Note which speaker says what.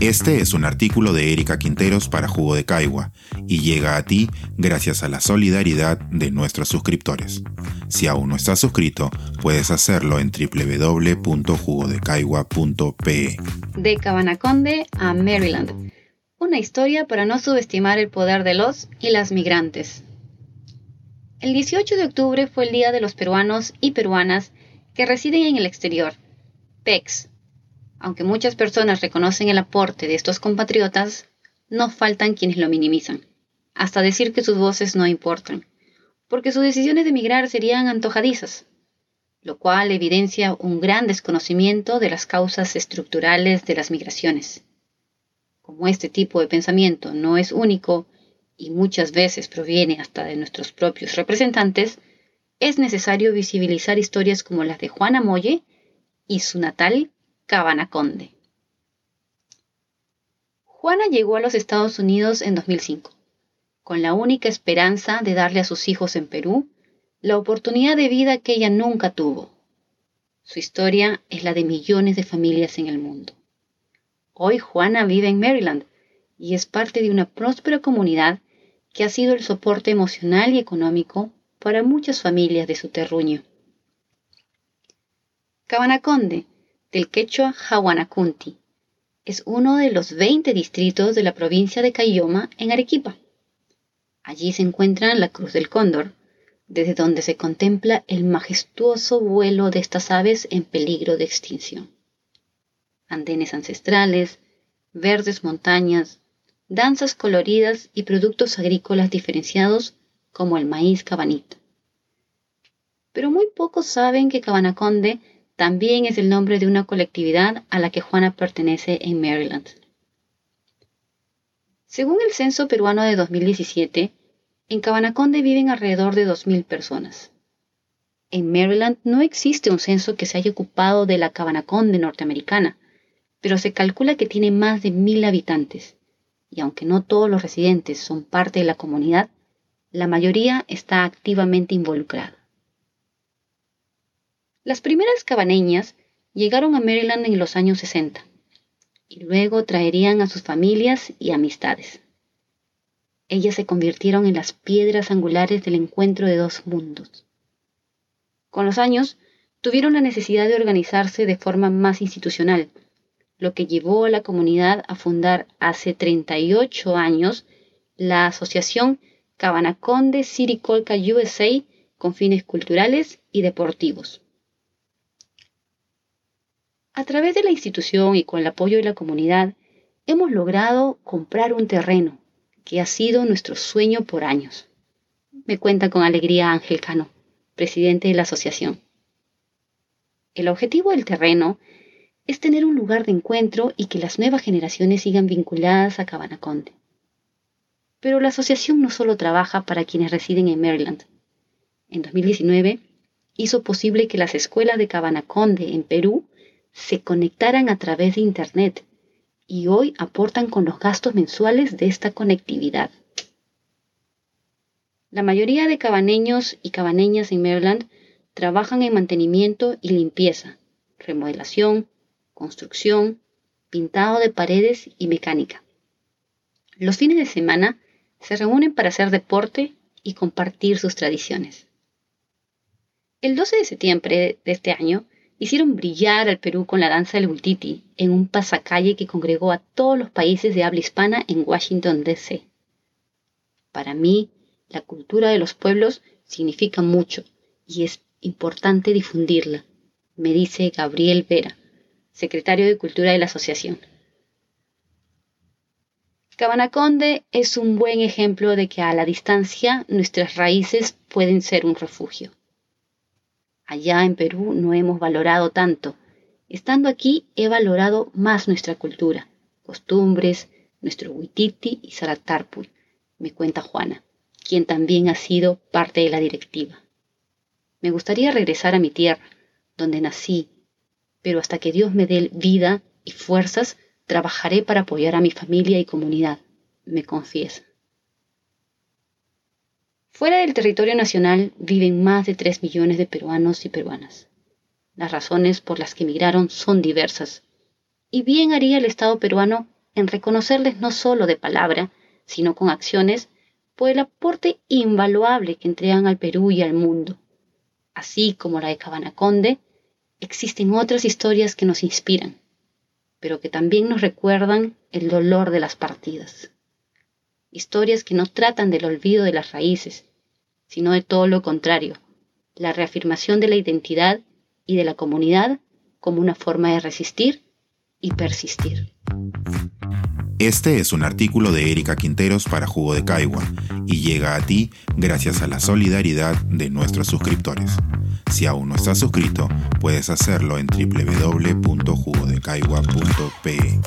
Speaker 1: Este es un artículo de Erika Quinteros para Jugo de Caigua y llega a ti gracias a la solidaridad de nuestros suscriptores. Si aún no estás suscrito, puedes hacerlo en www.jugodecaigua.pe.
Speaker 2: De Cabanaconde a Maryland. Una historia para no subestimar el poder de los y las migrantes. El 18 de octubre fue el Día de los Peruanos y Peruanas que residen en el exterior, PEX. Aunque muchas personas reconocen el aporte de estos compatriotas, no faltan quienes lo minimizan, hasta decir que sus voces no importan, porque sus decisiones de emigrar serían antojadizas, lo cual evidencia un gran desconocimiento de las causas estructurales de las migraciones. Como este tipo de pensamiento no es único y muchas veces proviene hasta de nuestros propios representantes, es necesario visibilizar historias como las de Juana Molle y su natal Cabanaconde. Juana llegó a los Estados Unidos en 2005, con la única esperanza de darle a sus hijos en Perú la oportunidad de vida que ella nunca tuvo. Su historia es la de millones de familias en el mundo. Hoy Juana vive en Maryland y es parte de una próspera comunidad que ha sido el soporte emocional y económico para muchas familias de su terruño. Cabanaconde, del quechua Jahuanakunti, es uno de los 20 distritos de la provincia de Cayoma en Arequipa. Allí se encuentra la Cruz del Cóndor, desde donde se contempla el majestuoso vuelo de estas aves en peligro de extinción. Andenes ancestrales, verdes montañas, danzas coloridas y productos agrícolas diferenciados como el maíz cabanito. Pero muy pocos saben que Cabanaconde también es el nombre de una colectividad a la que Juana pertenece en Maryland. Según el censo peruano de 2017, en Cabanaconde viven alrededor de 2.000 personas. En Maryland no existe un censo que se haya ocupado de la Cabanaconde norteamericana, pero se calcula que tiene más de 1.000 habitantes, y aunque no todos los residentes son parte de la comunidad, la mayoría está activamente involucrada. Las primeras cabaneñas llegaron a Maryland en los años 60 y luego traerían a sus familias y amistades. Ellas se convirtieron en las piedras angulares del encuentro de dos mundos. Con los años, tuvieron la necesidad de organizarse de forma más institucional, lo que llevó a la comunidad a fundar hace 38 años la Asociación Cabanaconde City Colca USA con fines culturales y deportivos. A través de la institución y con el apoyo de la comunidad, hemos logrado comprar un terreno que ha sido nuestro sueño por años. Me cuenta con alegría Ángel Cano, presidente de la asociación. El objetivo del terreno es tener un lugar de encuentro y que las nuevas generaciones sigan vinculadas a Cabanaconde. Pero la asociación no solo trabaja para quienes residen en Maryland. En 2019 hizo posible que las escuelas de Cabanaconde en Perú se conectaran a través de Internet y hoy aportan con los gastos mensuales de esta conectividad. La mayoría de cabaneños y cabaneñas en Maryland trabajan en mantenimiento y limpieza, remodelación, construcción, pintado de paredes y mecánica. Los fines de semana se reúnen para hacer deporte y compartir sus tradiciones. El 12 de septiembre de este año hicieron brillar al Perú con la danza del Bultiti en un pasacalle que congregó a todos los países de habla hispana en Washington, D.C. Para mí, la cultura de los pueblos significa mucho y es importante difundirla, me dice Gabriel Vera, secretario de Cultura de la Asociación. Cabanaconde es un buen ejemplo de que a la distancia nuestras raíces pueden ser un refugio. Allá en Perú no hemos valorado tanto. Estando aquí he valorado más nuestra cultura, costumbres, nuestro huititi y saratarpul, me cuenta Juana, quien también ha sido parte de la directiva. Me gustaría regresar a mi tierra, donde nací, pero hasta que Dios me dé vida y fuerzas, trabajaré para apoyar a mi familia y comunidad, me confiesa. Fuera del territorio nacional viven más de 3 millones de peruanos y peruanas. Las razones por las que emigraron son diversas, y bien haría el Estado peruano en reconocerles no solo de palabra, sino con acciones, por el aporte invaluable que entregan al Perú y al mundo. Así como la de Cabanaconde, existen otras historias que nos inspiran, pero que también nos recuerdan el dolor de las partidas. Historias que no tratan del olvido de las raíces, sino de todo lo contrario, la reafirmación de la identidad y de la comunidad como una forma de resistir y persistir.
Speaker 1: Este es un artículo de Erika Quinteros para Jugo de Caigua y llega a ti gracias a la solidaridad de nuestros suscriptores. Si aún no estás suscrito, puedes hacerlo en www.jugodecaigua.pe.